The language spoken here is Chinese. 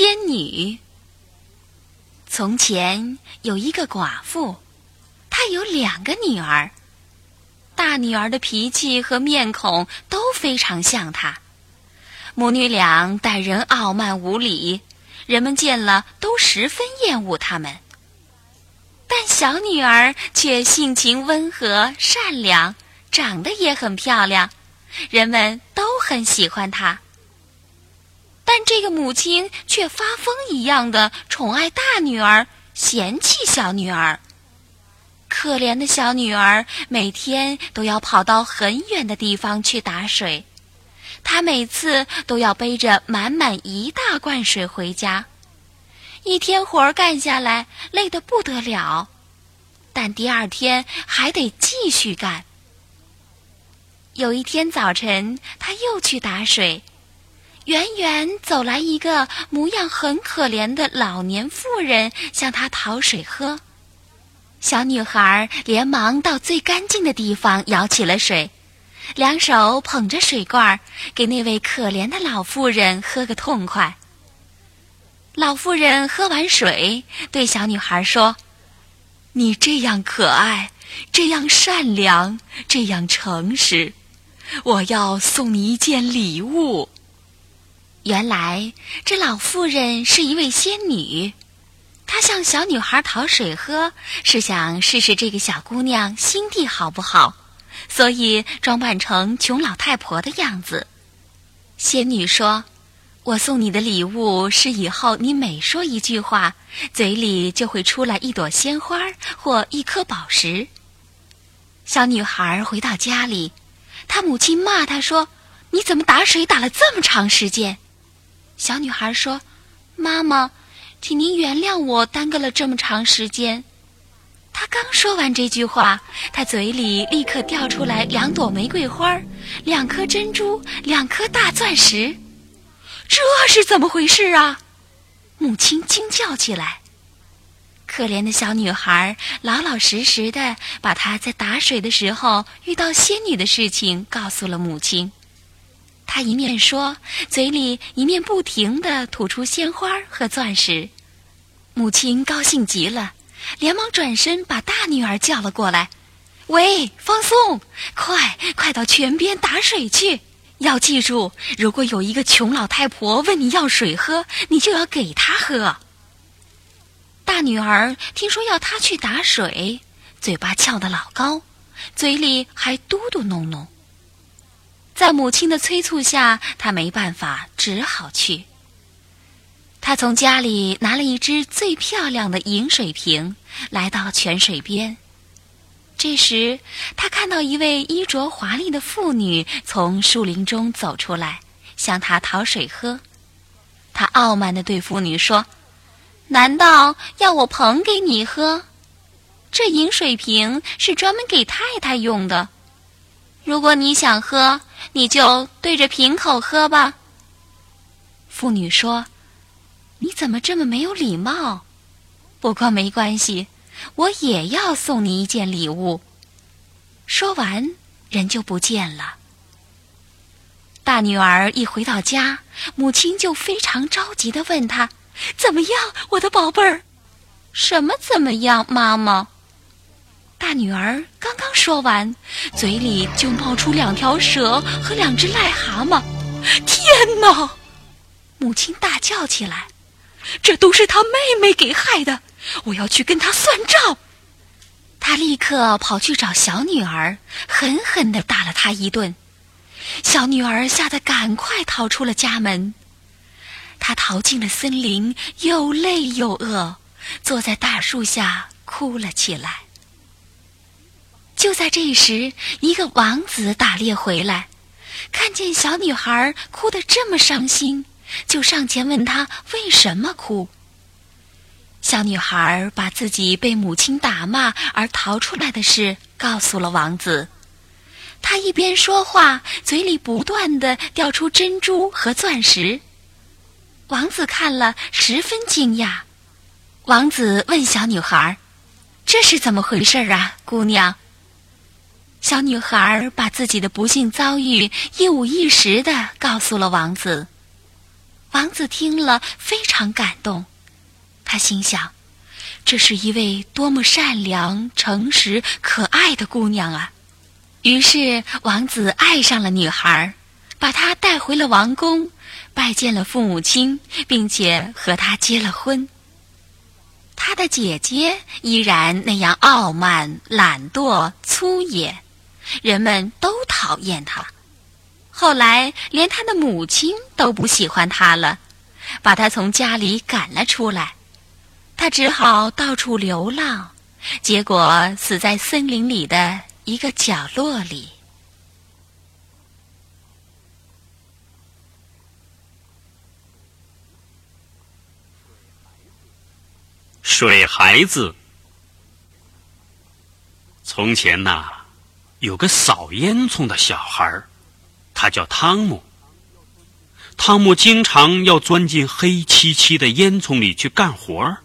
仙女。从前有一个寡妇，她有两个女儿。大女儿的脾气和面孔都非常像她，母女俩待人傲慢无礼，人们见了都十分厌恶她们。但小女儿却性情温和、善良，长得也很漂亮，人们都很喜欢她。但这个母亲却发疯一样的宠爱大女儿，嫌弃小女儿。可怜的小女儿每天都要跑到很远的地方去打水，她每次都要背着满满一大罐水回家。一天活儿干下来，累得不得了，但第二天还得继续干。有一天早晨，她又去打水。远远走来一个模样很可怜的老年妇人，向他讨水喝。小女孩连忙到最干净的地方舀起了水，两手捧着水罐，给那位可怜的老妇人喝个痛快。老妇人喝完水，对小女孩说：“你这样可爱，这样善良，这样诚实，我要送你一件礼物。”原来这老妇人是一位仙女，她向小女孩讨水喝，是想试试这个小姑娘心地好不好，所以装扮成穷老太婆的样子。仙女说：“我送你的礼物是以后你每说一句话，嘴里就会出来一朵鲜花或一颗宝石。”小女孩回到家里，她母亲骂她说：“你怎么打水打了这么长时间？”小女孩说：“妈妈，请您原谅我耽搁了这么长时间。”她刚说完这句话，她嘴里立刻掉出来两朵玫瑰花，两颗珍珠，两颗大钻石。这是怎么回事啊？母亲惊叫起来。可怜的小女孩老老实实的把她在打水的时候遇到仙女的事情告诉了母亲。他一面说，嘴里一面不停地吐出鲜花和钻石。母亲高兴极了，连忙转身把大女儿叫了过来：“喂，放松，快快到泉边打水去！要记住，如果有一个穷老太婆问你要水喝，你就要给她喝。”大女儿听说要她去打水，嘴巴翘得老高，嘴里还嘟嘟哝哝。在母亲的催促下，他没办法，只好去。他从家里拿了一只最漂亮的银水瓶，来到泉水边。这时，他看到一位衣着华丽的妇女从树林中走出来，向他讨水喝。他傲慢地对妇女说：“难道要我捧给你喝？这银水瓶是专门给太太用的。如果你想喝。”你就对着瓶口喝吧。妇女说：“你怎么这么没有礼貌？不过没关系，我也要送你一件礼物。”说完，人就不见了。大女儿一回到家，母亲就非常着急的问她：“怎么样，我的宝贝儿？”“什么怎么样，妈妈？”大女儿刚刚说完，嘴里就冒出两条蛇和两只癞蛤蟆。天哪！母亲大叫起来：“这都是他妹妹给害的！我要去跟他算账！”他立刻跑去找小女儿，狠狠地打了她一顿。小女儿吓得赶快逃出了家门。她逃进了森林，又累又饿，坐在大树下哭了起来。就在这时，一个王子打猎回来，看见小女孩哭得这么伤心，就上前问她为什么哭。小女孩把自己被母亲打骂而逃出来的事告诉了王子。她一边说话，嘴里不断的掉出珍珠和钻石。王子看了十分惊讶。王子问小女孩：“这是怎么回事啊，姑娘？”小女孩把自己的不幸遭遇一五一十的告诉了王子。王子听了非常感动，他心想：这是一位多么善良、诚实、可爱的姑娘啊！于是，王子爱上了女孩，把她带回了王宫，拜见了父母亲，并且和她结了婚。他的姐姐依然那样傲慢、懒惰、粗野，人们都讨厌他。后来，连他的母亲都不喜欢他了，把他从家里赶了出来。他只好到处流浪，结果死在森林里的一个角落里。水孩子。从前呐，有个扫烟囱的小孩儿。他叫汤姆。汤姆经常要钻进黑漆漆的烟囱里去干活儿。